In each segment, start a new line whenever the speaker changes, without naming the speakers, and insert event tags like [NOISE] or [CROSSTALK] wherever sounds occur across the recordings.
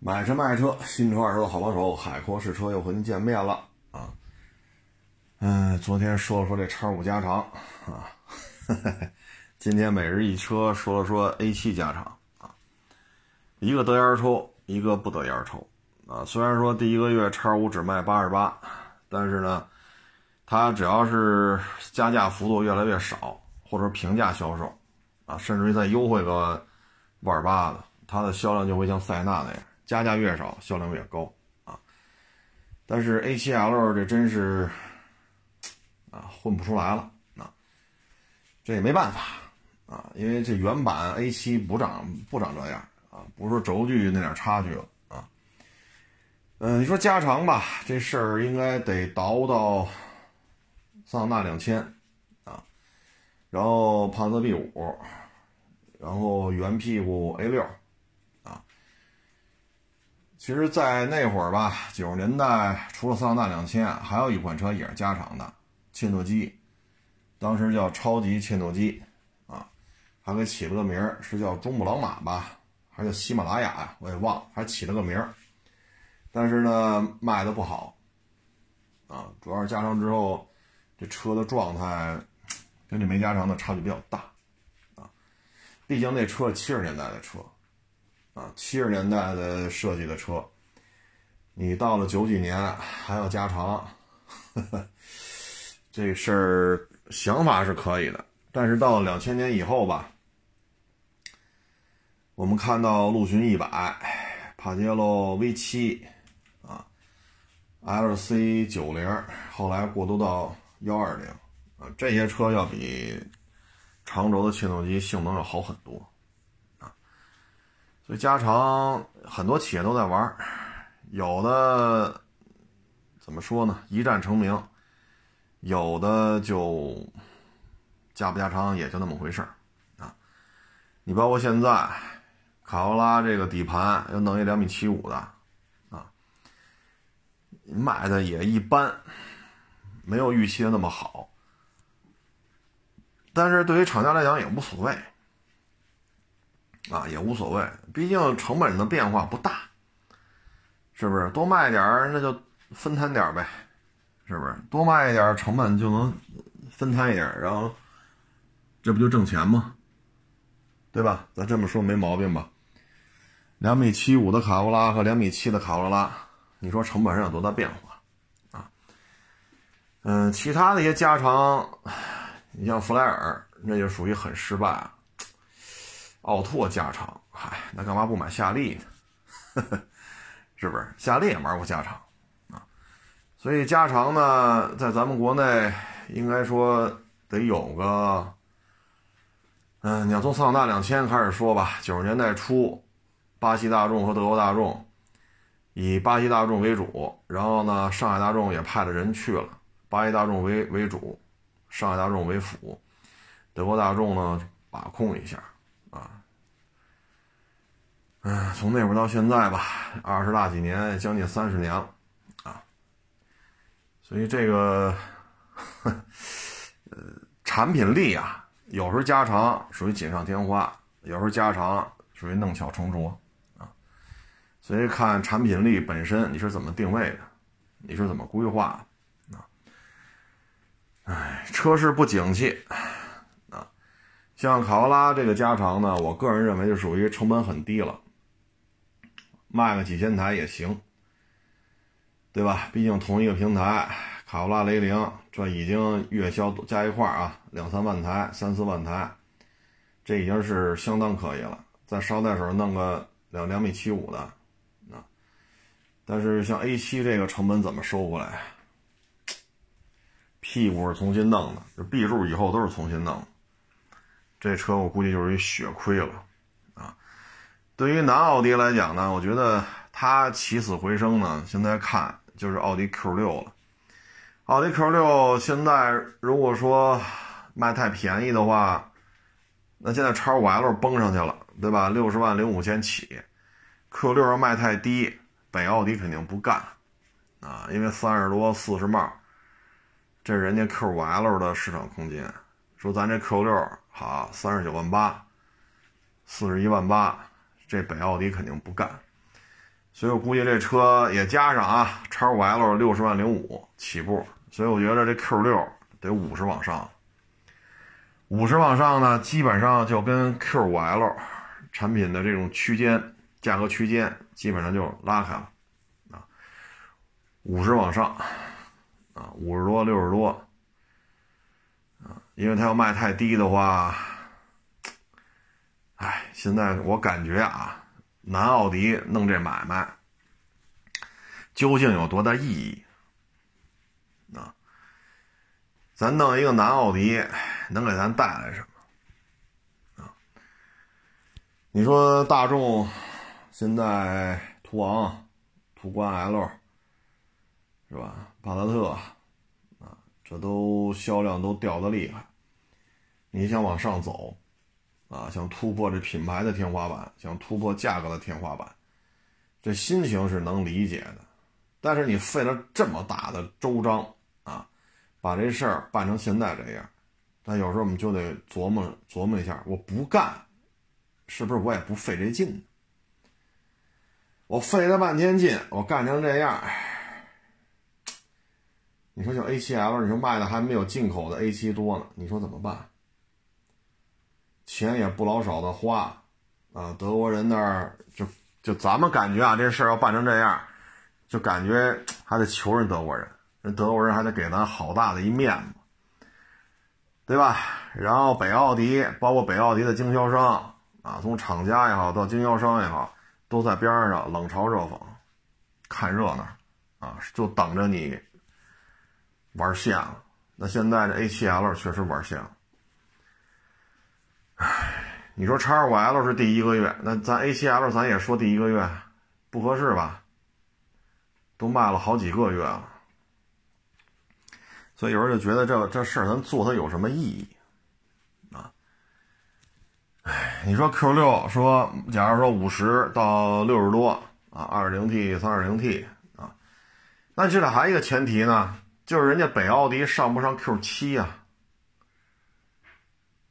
买车卖车，新车二手的好帮手，海阔试车又和您见面了啊！嗯，昨天说了说这叉五加长啊，[LAUGHS] 今天每日一车说了说 A 七加长啊，一个得烟抽，一个不得烟抽啊。虽然说第一个月叉五只卖八十八，但是呢，它只要是加价幅度越来越少，或者平价销售啊，甚至于再优惠个万八的，它的销量就会像塞纳那样。加价越少，销量越高啊！但是 A7L 这真是啊混不出来了啊！这也没办法啊，因为这原版 A7 不长不长这样啊，不是说轴距那点差距了啊。嗯，你说加长吧，这事儿应该得倒到桑塔纳两千啊，然后帕萨特 B 五，然后圆屁股 A 六。其实，在那会儿吧，九十年代除了桑塔纳两千，还有一款车也是加长的，切诺基，当时叫超级切诺基，啊，还给起了个名儿，是叫珠穆朗玛吧，还是叫喜马拉雅呀？我也忘了，还起了个名儿。但是呢，卖的不好，啊，主要是加长之后，这车的状态跟这没加长的差距比较大，啊，毕竟那车七十年代的车。啊，七十年代的设计的车，你到了九几年还要加长，这事儿想法是可以的，但是到了两千年以后吧，我们看到陆巡一百、帕杰罗 V 七啊、LC 九零，后来过渡到幺二零啊，这些车要比长轴的切诺基性能要好很多。所以加长很多企业都在玩有的怎么说呢？一战成名，有的就加不加长也就那么回事啊。你包括现在卡罗拉这个底盘要弄一两米七五的啊，卖的也一般，没有预期的那么好。但是对于厂家来讲也无所谓。啊，也无所谓，毕竟成本的变化不大，是不是？多卖点，那就分摊点呗，是不是？多卖一点，成本就能分摊一点，然后这不就挣钱吗？对吧？咱这么说没毛病吧？两米七五的卡罗拉和两米七的卡罗拉，你说成本上有多大变化啊？嗯，其他的一些加长，你像弗莱尔，那就属于很失败。奥拓加长，嗨，那干嘛不买夏利呢？[LAUGHS] 是不是？夏利也玩过加长啊，所以加长呢，在咱们国内应该说得有个，嗯，你要从桑塔纳两千开始说吧，九十年代初，巴西大众和德国大众，以巴西大众为主，然后呢，上海大众也派了人去了，巴西大众为为主，上海大众为辅，德国大众呢把控一下。嗯，从那会儿到现在吧，二十大几年，将近三十年了，啊，所以这个，呃，产品力啊，有时候加长属于锦上添花，有时候加长属于弄巧成拙，啊，所以看产品力本身你是怎么定位的，你是怎么规划，啊，哎，车市不景气，啊，像卡罗拉这个加长呢，我个人认为就属于成本很低了。卖个几千台也行，对吧？毕竟同一个平台，卡罗拉、雷凌，这已经月销加一块啊，两三万台、三四万台，这已经是相当可以了。再捎带手弄个两两米七五的，啊，但是像 A 七这个成本怎么收过来？屁股是重新弄的，这 B 柱以后都是重新弄，这车我估计就是一血亏了。啊对于南奥迪来讲呢，我觉得它起死回生呢，现在看就是奥迪 Q 六了。奥迪 Q 六现在如果说卖太便宜的话，那现在叉五 L 崩上去了，对吧？六十万零五千起，Q 六要卖太低，北奥迪肯定不干啊，因为三十多四十帽，这是人家 Q 五 L 的市场空间。说咱这 Q 六好，三十九万八，四十一万八。这北奥迪肯定不干，所以我估计这车也加上啊，叉五 L 六十万零五起步，所以我觉得这 Q 六得五十往上。五十往上呢，基本上就跟 Q 五 L 产品的这种区间价格区间基本上就拉开了啊。五十往上啊，五十多六十多啊，因为它要卖太低的话，现在我感觉啊，南奥迪弄这买卖究竟有多大意义啊？咱弄一个南奥迪。能给咱带来什么啊？你说大众现在途昂、途观 L 是吧？帕萨特啊，这都销量都掉的厉害。你想往上走啊，想突破这品牌的天花板，想突破价格的天花板，这心情是能理解的。但是你费了这么大的周章啊，把这事儿办成现在这样。那有时候我们就得琢磨琢磨一下，我不干，是不是我也不费这劲？我费了半天劲，我干成这样，你说像 A7L，你说卖的还没有进口的 A7 多呢，你说怎么办？钱也不老少的花，啊，德国人那儿就就咱们感觉啊，这事儿要办成这样，就感觉还得求人德国人，人德国人还得给咱好大的一面子。对吧？然后北奥迪，包括北奥迪的经销商啊，从厂家也好，到经销商也好，都在边上冷嘲热讽，看热闹啊，就等着你玩线了。那现在这 A7L 确实玩线了。唉，你说叉五 L 是第一个月，那咱 A7L 咱也说第一个月不合适吧？都卖了好几个月了。所以有人就觉得这这事儿咱做它有什么意义啊？哎，你说 Q 六说，假如说五十到六十多啊，二点零 T、三点零 T 啊，那这里还一个前提呢，就是人家北奥迪上不上 Q 七呀？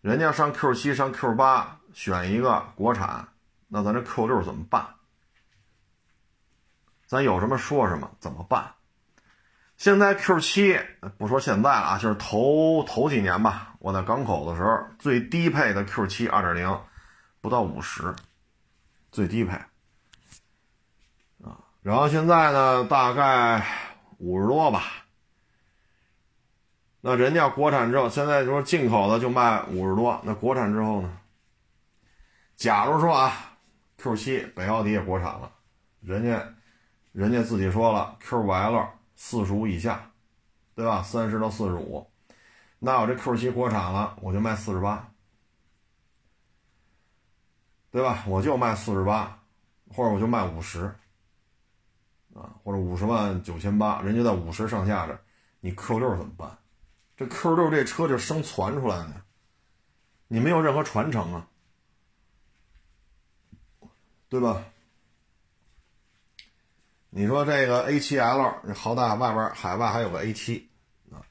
人家上 Q 七、上 Q 八，选一个国产，那咱这 Q 六怎么办？咱有什么说什么，怎么办？现在 Q 七不说现在了啊，就是头头几年吧。我在港口的时候，最低配的 Q 七二点零不到五十，最低配啊。然后现在呢，大概五十多吧。那人家国产之后，现在说进口的就卖五十多，那国产之后呢？假如说啊，Q 七北奥迪也国产了，人家人家自己说了，Q5L。四十五以下，对吧？三十到四十五，那我这 Q 七国产了，我就卖四十八，对吧？我就卖四十八，或者我就卖五十，啊，或者五十万九千八，人家在五十上下这，你 Q 六怎么办？这 Q 六这车就生传出来的，你没有任何传承啊，对吧？你说这个 A7L，好歹外边海外还有个 A7 啊，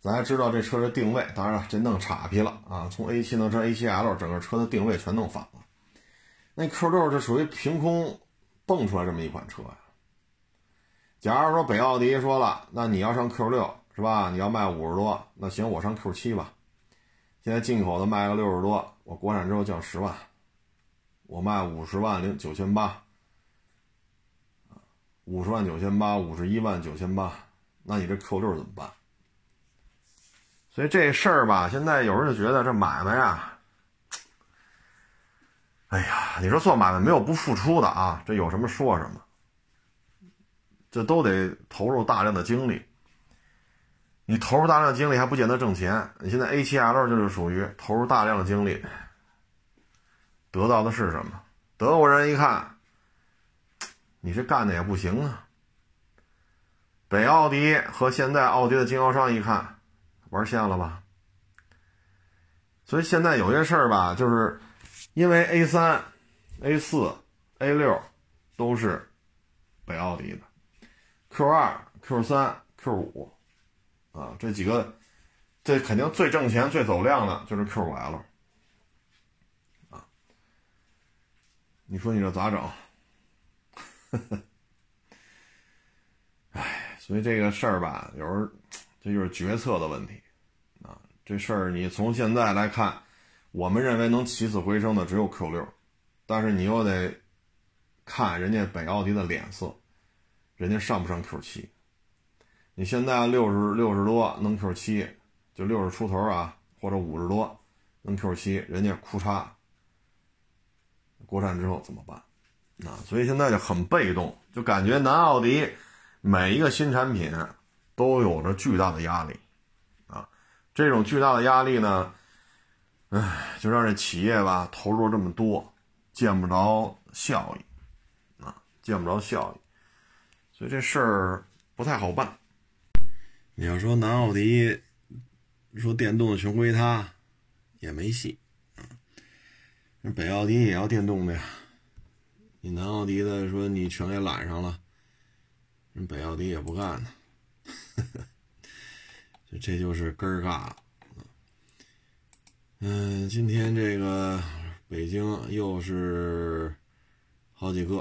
咱还知道这车的定位。当然了，这弄岔劈了啊，从 A7 弄成 A7L，整个车的定位全弄反了。那 Q6 这属于凭空蹦出来这么一款车呀。假如说北奥迪说了，那你要上 Q6 是吧？你要卖五十多，那行，我上 Q7 吧。现在进口的卖个六十多，我国产之后降十万，我卖五十万零九千八。五十万九千八，五十一万九千八，那你这 Q 六怎么办？所以这事儿吧，现在有人就觉得这买卖呀，哎呀，你说做买卖没有不付出的啊，这有什么说什么，这都得投入大量的精力。你投入大量精力还不见得挣钱。你现在 A7L 就是属于投入大量的精力，得到的是什么？德国人一看。你这干的也不行啊！北奥迪和现在奥迪的经销商一看，玩线了吧？所以现在有些事儿吧，就是因为 A 三、A 四、A 六都是北奥迪的，Q 二、Q 三、Q 五啊，这几个这肯定最挣钱、最走量的就是 Q 五 L 啊！你说你这咋整？[LAUGHS] 哎，所以这个事儿吧，有时候这就是决策的问题啊。这事儿你从现在来看，我们认为能起死回生的只有 Q 六，但是你又得看人家北奥迪的脸色，人家上不上 Q 七？你现在六十六十多能 Q 七，就六十出头啊，或者五十多能 Q 七，人家哭嚓，国产之后怎么办？啊，所以现在就很被动，就感觉南奥迪每一个新产品都有着巨大的压力，啊，这种巨大的压力呢，唉，就让这企业吧投入这么多，见不着效益，啊，见不着效益，所以这事儿不太好办。你要说南奥迪说电动的全归他，也没戏，那北奥迪也要电动的呀。你南奥迪的说你全给揽上了，人北奥迪也不干呢，[LAUGHS] 就这就是根儿尬。嗯，今天这个北京又是好几个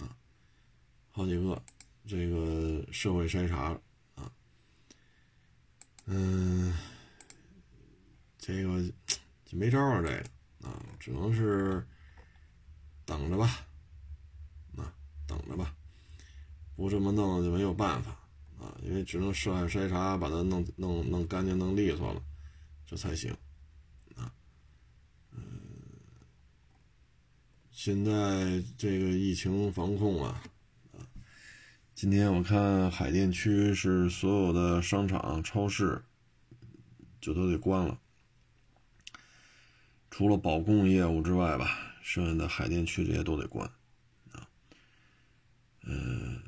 啊，好几个这个社会筛查，嗯，这个就没招了，这个啊，只能是。等着吧，啊，等着吧，不这么弄就没有办法啊，因为只能涉案筛查，把它弄弄弄干净、弄利索了，这才行啊。嗯，现在这个疫情防控，啊，今天我看海淀区是所有的商场、超市就都得关了，除了保供业务之外吧。剩下的海淀区这些都得关，啊，嗯，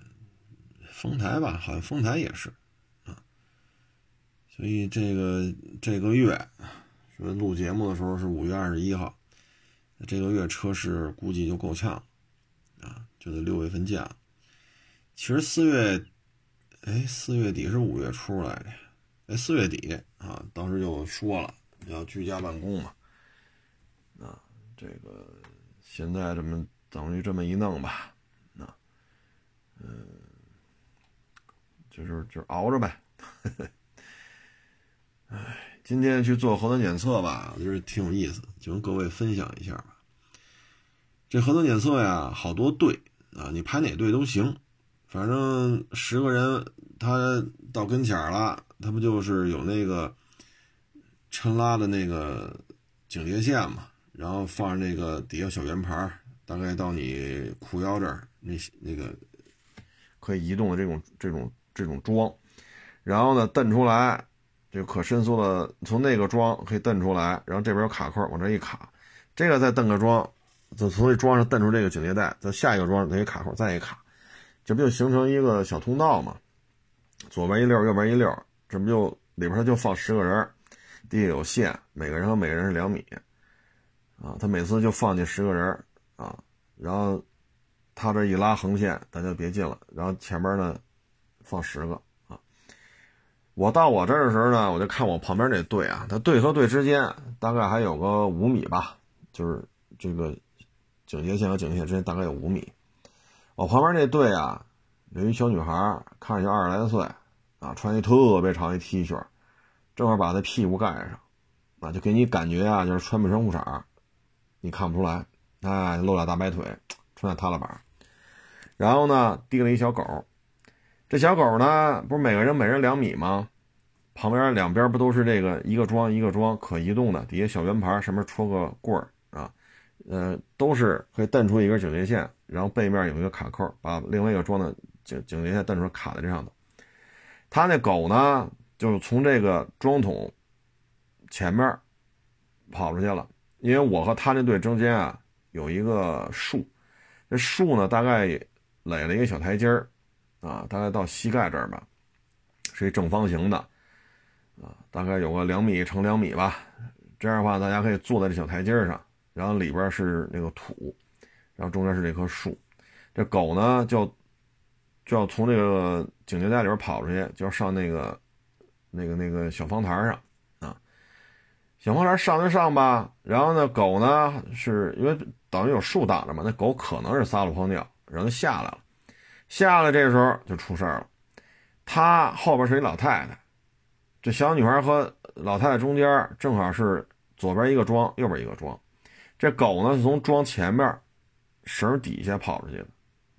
丰台吧，好像丰台也是，啊，所以这个这个月说录节目的时候是五月二十一号，这个月车市估计就够呛，啊，就得六月份见了。其实四月，哎，四月底是五月初来的，哎，四月底啊，当时就说了要居家办公嘛，啊，这个。现在这么等于这么一弄吧，那，嗯，就是就熬着呗。[LAUGHS] 哎，今天去做核酸检测吧，我觉得挺有意思，就跟各位分享一下吧。这核酸检测呀，好多队啊，你排哪队都行，反正十个人，他到跟前了，他不就是有那个抻拉的那个警戒线嘛？然后放上那个底下小圆盘大概到你裤腰这儿，那那个可以移动的这种这种这种桩，然后呢蹬出来，就可伸缩的，从那个桩可以蹬出来，然后这边有卡扣，往这一卡，这个再蹬个桩，就从这桩上蹬出这个警戒带，再下一个桩再一卡扣，再一卡，这不就形成一个小通道吗？左边一溜，右边一溜，这不就里边它就放十个人，地下有线，每个人和每个人是两米。啊，他每次就放进十个人啊，然后他这一拉横线，大家别进了。然后前面呢放十个啊。我到我这儿的时候呢，我就看我旁边那队啊，他队和队之间大概还有个五米吧，就是这个警戒线和警戒线之间大概有五米。我旁边那队啊，有一小女孩，看着就二十来岁啊，穿一特别长一 T 恤，正好把她屁股盖上，啊，就给你感觉啊，就是穿不穿裤衩。你看不出来，哎，露俩大白腿，穿俩踏拉板，然后呢，递了一小狗，这小狗呢，不是每个人每人两米吗？旁边两边不都是这个一个桩一个桩可移动的，底下小圆盘上面戳个棍儿，呃，都是可以蹬出一根警戒线，然后背面有一个卡扣，把另外一个装的警警戒线蹬出来卡在这上头。他那狗呢，就是从这个桩筒前面跑出去了。因为我和他那队中间啊有一个树，这树呢大概垒了一个小台阶儿，啊，大概到膝盖这儿吧，是一正方形的，啊，大概有个两米乘两米吧。这样的话，大家可以坐在这小台阶上，然后里边是那个土，然后中间是这棵树。这狗呢就就要从这个警戒带里边跑出去，就要上那个那个那个小方台上啊。小方台上就上吧，然后呢，狗呢是因为等于有树挡着嘛，那狗可能是撒了泡尿，然后就下来了。下来这时候就出事了，他后边是一老太太，这小女孩和老太太中间正好是左边一个桩，右边一个桩。这狗呢是从桩前面绳底下跑出去的，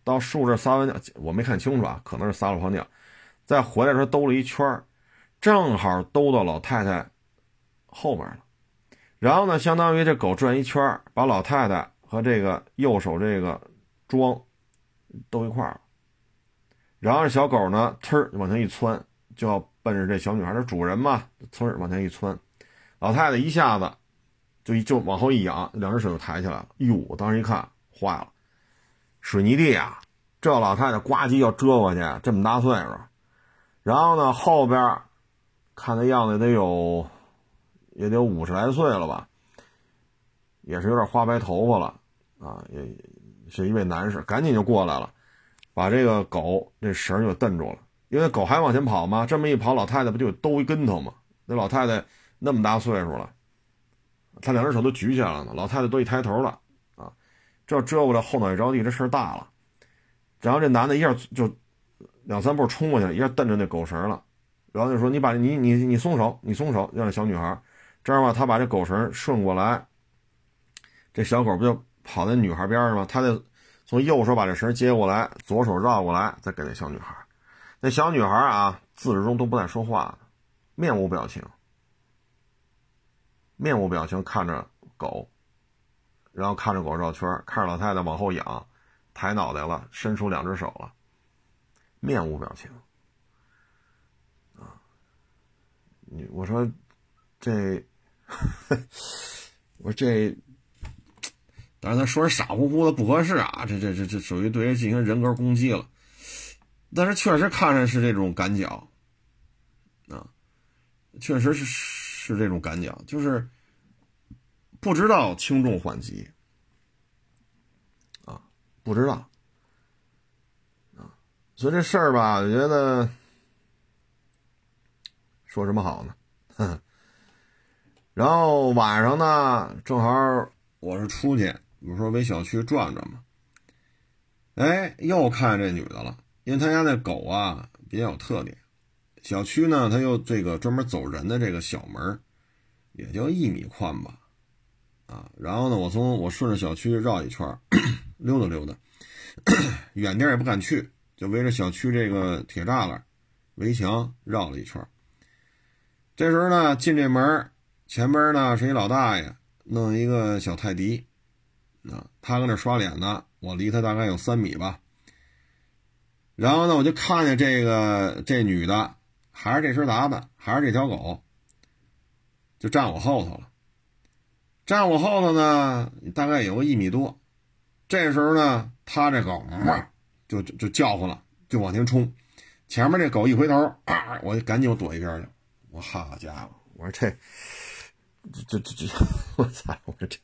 到树这撒完尿，我没看清楚啊，可能是撒了泡尿，再回来时候兜了一圈正好兜到老太太后面了。然后呢，相当于这狗转一圈把老太太和这个右手这个桩兜一块了。然后小狗呢，呲往前一窜，就要奔着这小女孩的主人嘛，呲往前一窜，老太太一下子就就往后一仰，两只手就抬起来了。哟，我当时一看，坏了，水泥地啊！这老太太呱唧要折过去，这么大岁数，然后呢，后边看那样子得有也得有五十来岁了吧，也是有点花白头发了啊，也是一位男士，赶紧就过来了。把这个狗这绳就蹬住了，因为狗还往前跑嘛？这么一跑，老太太不就兜一跟头吗？那老太太那么大岁数了，他两只手都举起来了。老太太都一抬头了啊，这遮过来后脑一着地，这事儿大了。然后这男的一下就两三步冲过去了，一下蹬着那狗绳了。然后就说：“你把你你你松手，你松手，让这小女孩。”这样吧，他把这狗绳顺过来，这小狗不就跑在女孩边上吗？他的。从右手把这绳接过来，左手绕过来，再给那小女孩。那小女孩啊，自始至终都不带说话的，面无表情，面无表情看着狗，然后看着狗绕圈，看着老太太往后仰，抬脑袋了，伸出两只手了，面无表情。啊，你我说这，我说这。[LAUGHS] 但是他说是傻乎乎的不合适啊，这这这这属于对人进行人格攻击了。但是确实看着是这种感脚，啊，确实是是这种感觉，就是不知道轻重缓急，啊，不知道，啊，所以这事儿吧，我觉得说什么好呢？[LAUGHS] 然后晚上呢，正好我是出去。比如说，围小区转转嘛，哎，又看这女的了。因为他家那狗啊比较有特点，小区呢，它又这个专门走人的这个小门，也就一米宽吧，啊，然后呢，我从我顺着小区绕一圈，[CLEARS THROAT] 溜达溜达，远点也不敢去，就围着小区这个铁栅栏、围墙绕了一圈。这时候呢，进这门，前边呢是一老大爷，弄一个小泰迪。啊，他搁那刷脸呢，我离他大概有三米吧。然后呢，我就看见这个这女的，还是这身打扮，还是这条狗，就站我后头了。站我后头呢，大概有个一米多。这时候呢，他这狗就就就叫唤了，就往前冲。前面这狗一回头，啊我就赶紧躲一边去。我好家伙，我说这这这这，[LAUGHS] 我操！我说这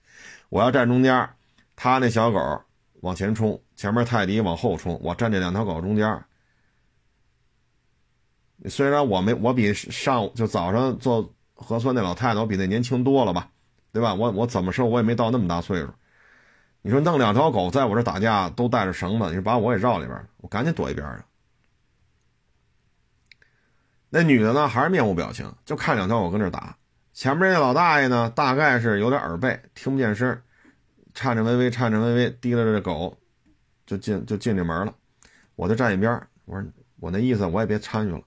我要站中间。他那小狗往前冲，前面泰迪往后冲，我站这两条狗中间。虽然我没我比上就早上做核酸那老太太，我比那年轻多了吧，对吧？我我怎么说，我也没到那么大岁数。你说弄两条狗在我这打架，都带着绳子，你说把我也绕里边，我赶紧躲一边去。那女的呢，还是面无表情，就看两条狗跟这打。前面那老大爷呢，大概是有点耳背，听不见声。颤颤巍巍，颤颤巍巍，提溜着这狗，就进就进这门了。我就站一边我说我那意思，我也别参与了。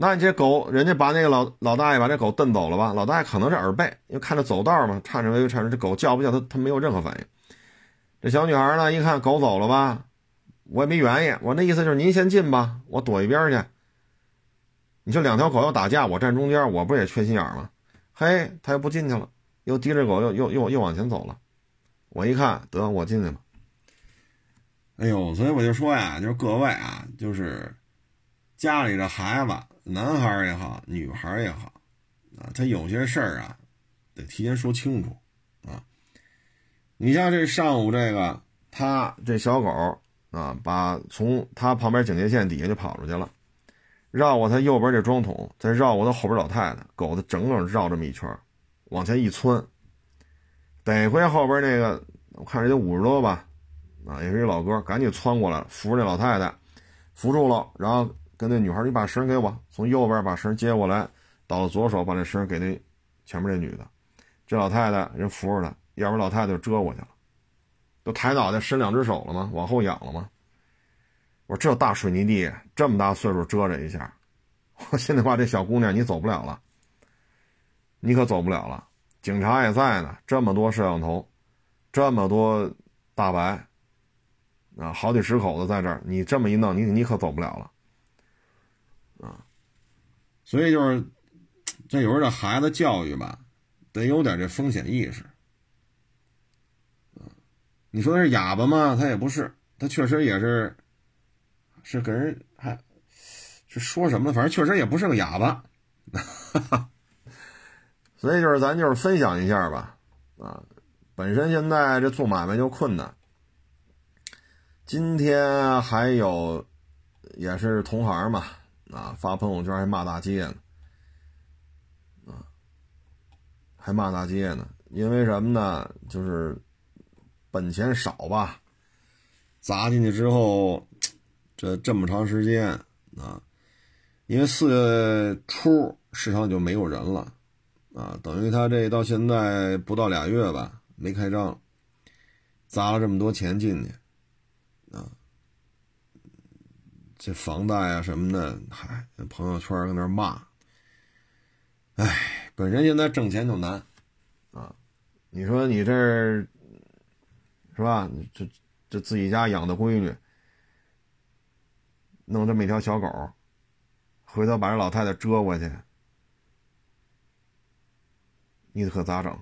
那你这狗，人家把那个老老大爷把这狗蹬走了吧？老大爷可能是耳背，因为看着走道嘛，颤颤巍巍，颤着这狗叫不叫他，他没有任何反应。这小女孩呢，一看狗走了吧，我也没原因。我那意思就是您先进吧，我躲一边去。你说两条狗要打架，我站中间，我不也缺心眼吗？嘿，他又不进去了。又提着狗，又又又又往前走了。我一看，得我进去了。哎呦，所以我就说呀，就是各位啊，就是家里的孩子，男孩也好，女孩也好，啊，他有些事儿啊，得提前说清楚啊。你像这上午这个，他这小狗啊，把从他旁边警戒线底下就跑出去了，绕过他右边这桩桶，再绕过他后边老太太，狗子整整绕这么一圈。往前一窜，得亏后边那个，我看人家五十多吧，啊，也是一老哥，赶紧窜过来扶着那老太太，扶住了，然后跟那女孩你把绳给我，从右边把绳接过来，到左手把那绳给那前面这女的，这老太太人扶着她，要不然老太太就折过去了，都抬脑袋伸两只手了吗？往后仰了吗？我说这大水泥地这么大岁数遮着一下，我心里话这小姑娘你走不了了，你可走不了了。警察也在呢，这么多摄像头，这么多大白，啊，好几十口子在这儿，你这么一弄，你你可走不了了，所以就是这有时候这孩子教育吧，得有点这风险意识，你说他是哑巴吗？他也不是，他确实也是，是给人还，是说什么？反正确实也不是个哑巴。[LAUGHS] 所以就是咱就是分享一下吧，啊，本身现在这做买卖就困难。今天还有也是同行嘛，啊，发朋友圈还骂大街呢，啊，还骂大街呢，因为什么呢？就是本钱少吧，砸进去之后，这这么长时间啊，因为四月初市场就没有人了。啊，等于他这到现在不到俩月吧，没开张，砸了这么多钱进去，啊，这房贷啊什么的，嗨，朋友圈搁那骂，哎，本身现在挣钱就难，啊，你说你这是吧？这这自己家养的闺女，弄这么一条小狗，回头把这老太太折过去。你可咋整？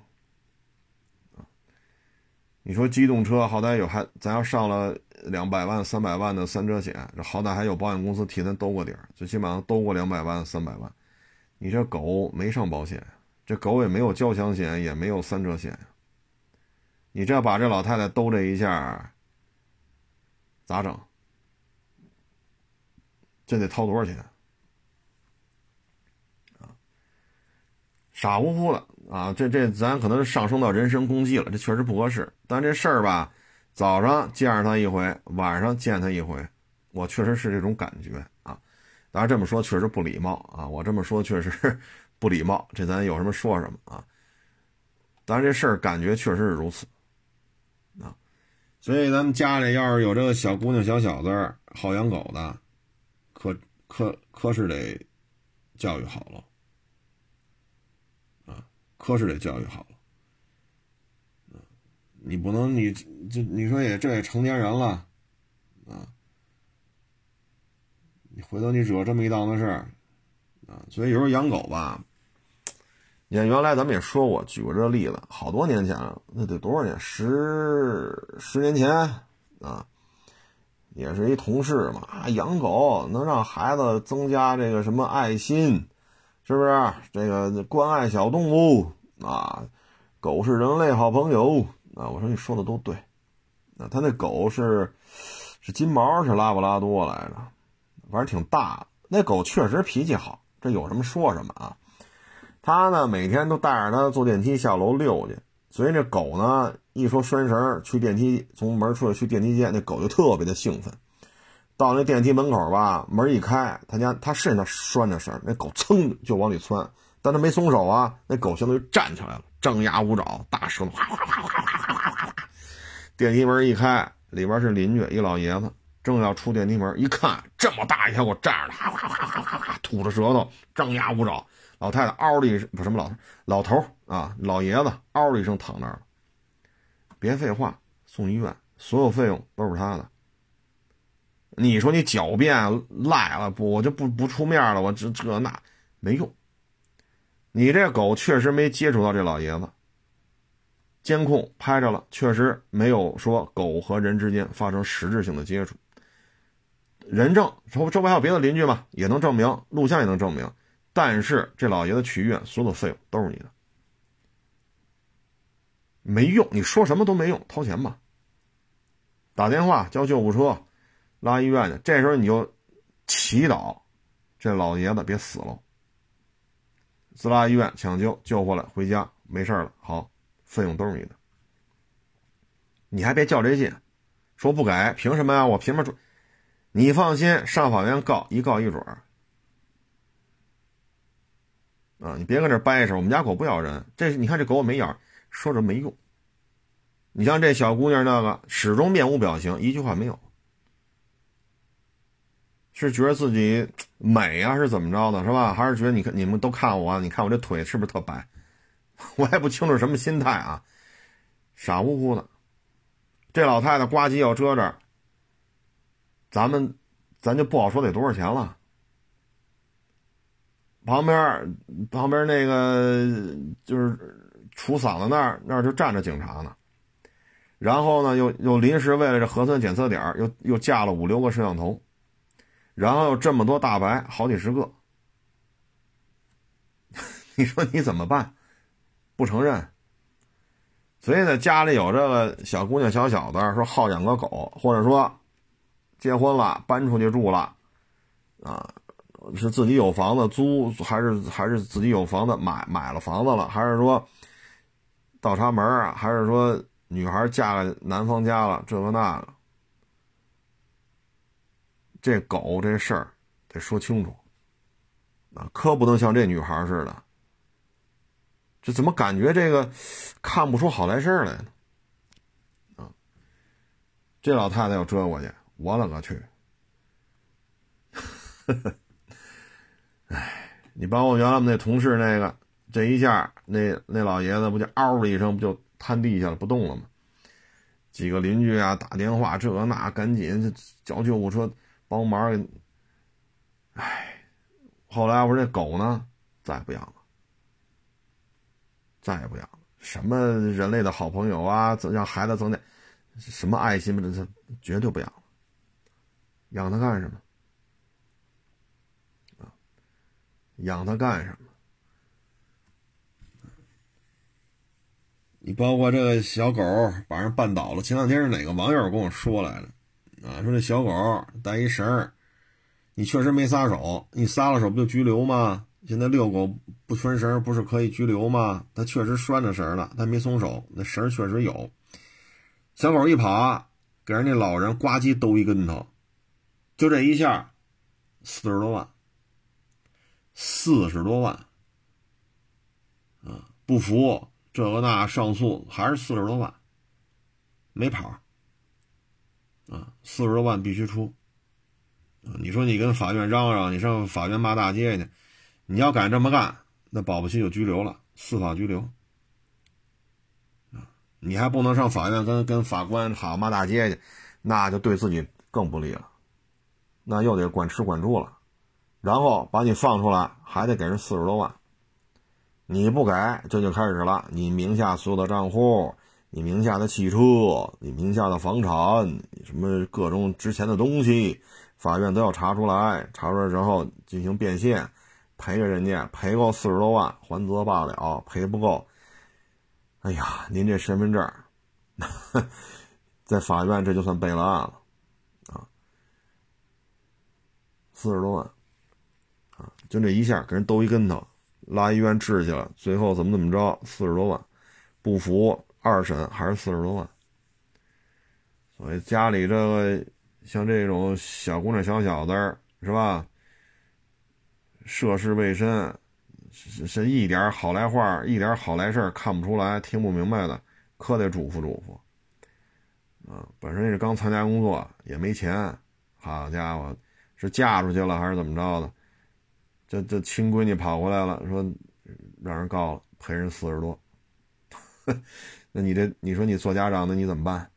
你说机动车好歹有还，咱要上了两百万、三百万的三者险，这好歹还有保险公司替咱兜个底儿，最起码兜过两百万、三百万。你这狗没上保险，这狗也没有交强险，也没有三者险你这把这老太太兜这一下，咋整？这得掏多少钱？傻乎乎的啊！这这咱可能上升到人身攻击了，这确实不合适。但这事儿吧，早上见着他一回，晚上见他一回，我确实是这种感觉啊。当然这么说确实不礼貌啊，我这么说确实 [LAUGHS] 不礼貌，这咱有什么说什么啊。当然这事儿感觉确实是如此啊，所以咱们家里要是有这个小姑娘、小小子好养狗的，可可可是得教育好了啊。可是得教育好了，你不能，你这你说也这也成年人了，啊，你回头你惹这么一档子事儿，啊，所以有时候养狗吧，你看原来咱们也说过，举过这例子，好多年前了，那得多少年？十十年前啊，也是一同事嘛，养狗能让孩子增加这个什么爱心，是不是？这个关爱小动物。啊，狗是人类好朋友啊！我说你说的都对，啊，他那狗是是金毛是拉布拉多来着，反正挺大。那狗确实脾气好，这有什么说什么啊。他呢每天都带着它坐电梯下楼溜去，所以这狗呢一说拴绳去电梯，从门出来去电梯间，那狗就特别的兴奋。到那电梯门口吧，门一开，他家他是那拴着绳，那狗噌就往里窜。但他没松手啊，那狗相当于站起来了，张牙舞爪，大舌头哗哗哗哗哗哗哗哗哗。电梯门一开，里边是邻居一老爷子，正要出电梯门，一看这么大一条狗站着，哗哗哗哗哗哗，吐着舌头，张牙舞爪。老太太嗷的一声，不什么老头，老头啊，老爷子嗷的一声躺那儿了。别废话，送医院，所有费用都是他的。你说你狡辩赖了不？我就不不出面了，我这这那没用。你这狗确实没接触到这老爷子，监控拍着了，确实没有说狗和人之间发生实质性的接触。人证周周围还有别的邻居吗？也能证明，录像也能证明。但是这老爷子去医院，所有的费用都是你的，没用，你说什么都没用，掏钱吧。打电话叫救护车，拉医院去。这时候你就祈祷这老爷子别死了。滋拉医院抢救救回来回家没事了，好，费用都是你的。你还别较这劲，说不给，凭什么呀？我凭什么？你放心，上法院告，一告一准儿。啊，你别跟这掰扯，我们家狗不咬人。这你看这狗没咬，说着没用。你像这小姑娘那个，始终面无表情，一句话没有。是觉得自己美啊，是怎么着的，是吧？还是觉得你看你们都看我，你看我这腿是不是特白？[LAUGHS] 我也不清楚什么心态啊，傻乎乎的。这老太太呱唧要遮着，咱们咱就不好说得多少钱了。旁边旁边那个就是杵嗓子那儿，那儿就站着警察呢。然后呢，又又临时为了这核酸检测点又又架了五六个摄像头。然后这么多大白，好几十个，[LAUGHS] 你说你怎么办？不承认。所以呢，家里有这个小姑娘、小小子，说好养个狗，或者说结婚了搬出去住了，啊，是自己有房子租，还是还是自己有房子买买了房子了，还是说倒插门啊，还是说女孩嫁了男方家了，这个那个。这狗这事儿得说清楚，啊，可不能像这女孩似的。这怎么感觉这个看不出好来事来呢？啊，这老太太要折过去，我勒个去！[LAUGHS] 哎，你把我原来我们那同事那个这一下，那那老爷子不就嗷的一声，不就瘫地下了，不动了吗？几个邻居啊打电话，这那赶紧叫救护车。帮忙给，后来我说这狗呢，再也不养了，再也不养了。什么人类的好朋友啊，让孩子增点什么爱心吧，这这绝对不养了。养它干什么？啊，养它干什么？你包括这个小狗把人绊倒了，前两天是哪个网友跟我说来着？啊，说这小狗带一绳儿，你确实没撒手，你撒了手不就拘留吗？现在遛狗不拴绳不是可以拘留吗？他确实拴着绳了，他没松手，那绳确实有。小狗一跑，给人家老人呱唧兜一跟头，就这一下，四十多万，四十多万，啊，不服这个那上诉还是四十多万，没跑。啊，四十多万必须出，你说你跟法院嚷嚷，你上法院骂大街去，你要敢这么干，那保不齐就拘留了，司法拘留，啊，你还不能上法院跟跟法官好骂大街去，那就对自己更不利了，那又得管吃管住了，然后把你放出来，还得给人四十多万，你不给，这就开始了，你名下所有的账户。你名下的汽车，你名下的房产，你什么各种值钱的东西，法院都要查出来。查出来之后进行变现，赔给人家，赔够四十多万还则罢了，赔不够，哎呀，您这身份证，[LAUGHS] 在法院这就算备了案了，啊，四十多万，啊，就这一下给人兜一跟头，拉医院治去了，最后怎么怎么着，四十多万，不服。二审还是四十多万，所以家里这个像这种小姑娘、小小子是吧？涉世未深，是一点好来话、一点好来事看不出来、听不明白的，可得嘱咐嘱咐。啊，本身也是刚参加工作，也没钱，好家伙，是嫁出去了还是怎么着的？这这亲闺女跑过来了，说让人告了，赔人四十多。那你这，你说你做家长的你怎么办？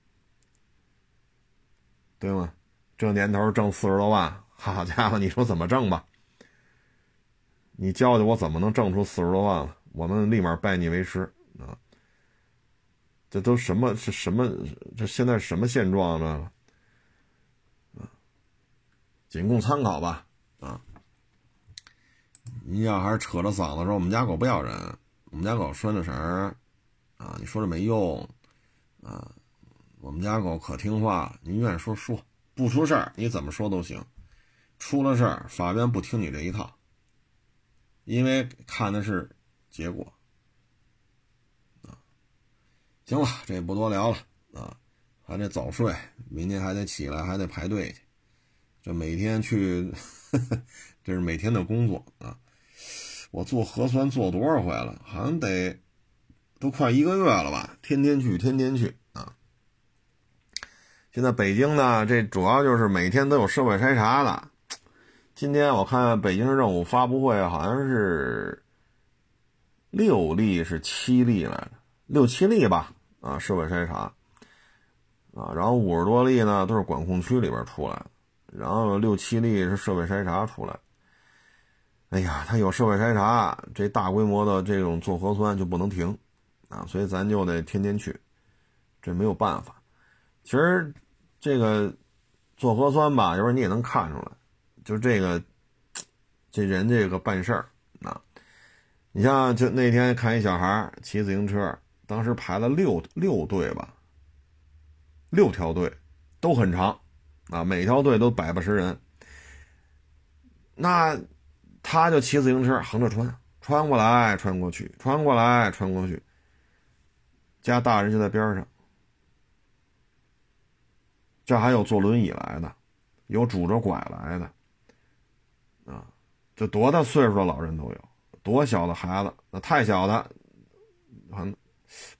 对吗？这年头挣四十多万，好家伙，你说怎么挣吧？你教教我怎么能挣出四十多万了？我们立马拜你为师啊！这都什么是什么？这现在什么现状呢？啊，仅供参考吧啊！你要还是扯着嗓子说我们家狗不咬人，我们家狗拴着绳。啊，你说这没用，啊，我们家狗可听话了，您愿意说说，不出事儿你怎么说都行，出了事儿法院不听你这一套，因为看的是结果，啊，行了，这也不多聊了啊，还得早睡，明天还得起来，还得排队去。这每天去，[LAUGHS] 这是每天的工作啊。我做核酸做多少回了？好像得都快一个月了吧，天天去，天天去啊。现在北京呢，这主要就是每天都有社会筛查的。今天我看北京任务发布会，好像是六例是七例来着，六七例吧啊，社会筛查啊，然后五十多例呢都是管控区里边出来，然后六七例是社会筛查出来。哎呀，他有社会筛查，这大规模的这种做核酸就不能停，啊，所以咱就得天天去，这没有办法。其实这个做核酸吧，有时候你也能看出来，就这个这人这个办事儿啊。你像就那天看一小孩骑自行车，当时排了六六队吧，六条队都很长，啊，每条队都百八十人，那。他就骑自行车横着穿，穿过来穿过去，穿过来穿过去。家大人就在边上。这还有坐轮椅来的，有拄着拐来的，啊，这多大岁数的老人都有，多小的孩子，那太小的，很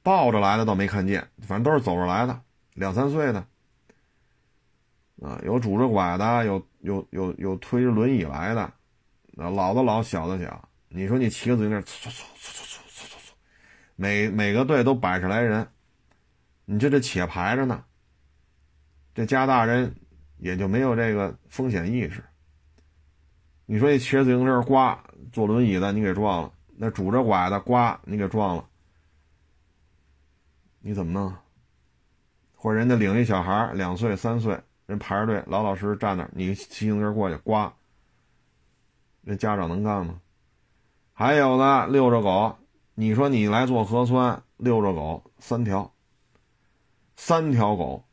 抱着来的倒没看见，反正都是走着来的，两三岁的，啊，有拄着拐的，有有有有推着轮椅来的，老的老，小的小，你说你骑个自行车，每每个队都百十来人，你这这且排着呢。这家大人也就没有这个风险意识。你说你骑自行车，呱，坐轮椅的你给撞了，那拄着拐的，呱，你给撞了，你怎么弄？或者人家领一小孩两岁三岁，人排着队，老老实实站那，你骑自行车过去，呱。这家长能干吗？还有呢遛着狗，你说你来做核酸，遛着狗三条，三条狗，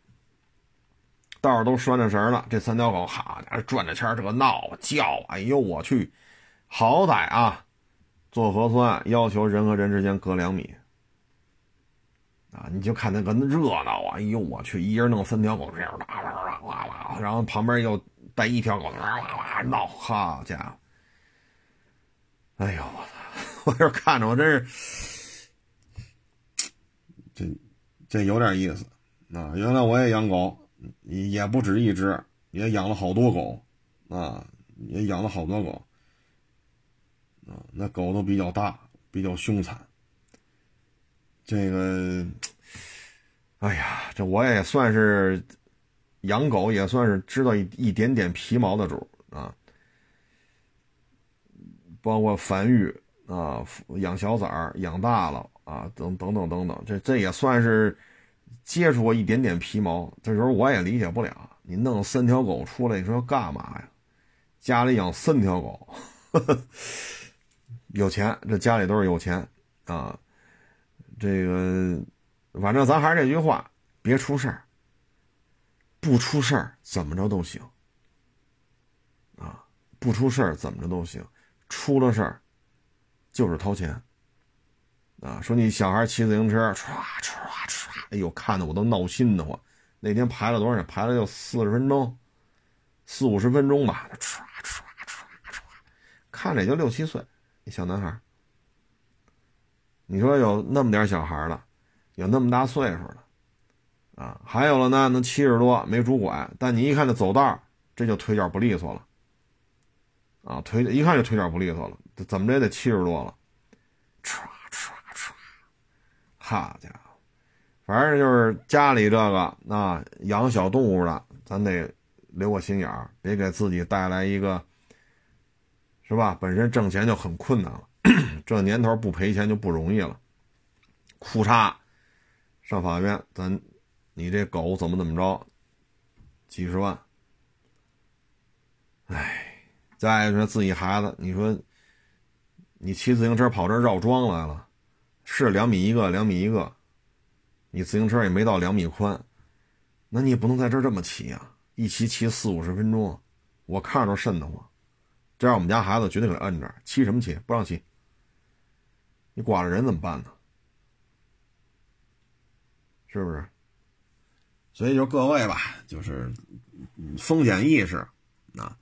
道上都拴着绳了。这三条狗，好家伙，转着圈这个闹叫，哎呦我去！好歹啊，做核酸要求人和人之间隔两米啊，你就看那个热闹啊，哎呦我去，一人弄三条狗这样，哇哇哇哇，然后旁边又带一条狗，哇哇哇闹，好家伙！哎呦我操！我这看着我真是，这这有点意思啊！原来我也养狗，也不止一只，也养了好多狗啊，也养了好多狗啊。那狗都比较大，比较凶残。这个，哎呀，这我也算是养狗，也算是知道一一点点皮毛的主啊。包括繁育啊，养小崽儿，养大了啊，等等等等等，这这也算是接触过一点点皮毛。这时候我也理解不了，你弄三条狗出来，你说干嘛呀？家里养三条狗，[LAUGHS] 有钱，这家里都是有钱啊。这个，反正咱还是这句话，别出事儿，不出事儿怎么着都行啊，不出事儿怎么着都行。出了事儿，就是掏钱，啊！说你小孩骑自行车，唰唰唰，哎呦，看的我都闹心的慌。那天排了多少？排了有四十分钟，四五十分钟吧。唰唰唰唰，看着也就六七岁，一小男孩。你说有那么点小孩的，有那么大岁数的，啊，还有了呢，能七十多没拄拐，但你一看这走道，这就腿脚不利索了。啊，腿一看就腿脚不利索了，怎么着也得七十多了，唰唰唰，好家伙，反正就是家里这个啊养小动物的，咱得留个心眼儿，别给自己带来一个，是吧？本身挣钱就很困难了，这年头不赔钱就不容易了，哭嚓，上法院，咱你这狗怎么怎么着，几十万，哎。再说自己孩子，你说你骑自行车跑这绕桩来了，是两米一个，两米一个，你自行车也没到两米宽，那你也不能在这这么骑啊！一骑骑四五十分钟，我看着都瘆得慌。这样我们家孩子绝对给摁着，骑什么骑？不让骑。你剐了人怎么办呢？是不是？所以就各位吧，就是风险意识啊，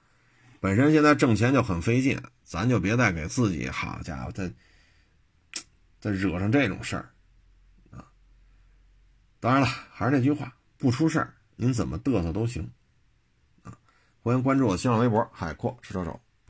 本身现在挣钱就很费劲，咱就别再给自己好家伙再再惹上这种事儿啊。当然了，还是那句话，不出事儿，您怎么嘚瑟都行啊。欢迎关注我新浪微博“海阔吃车手”。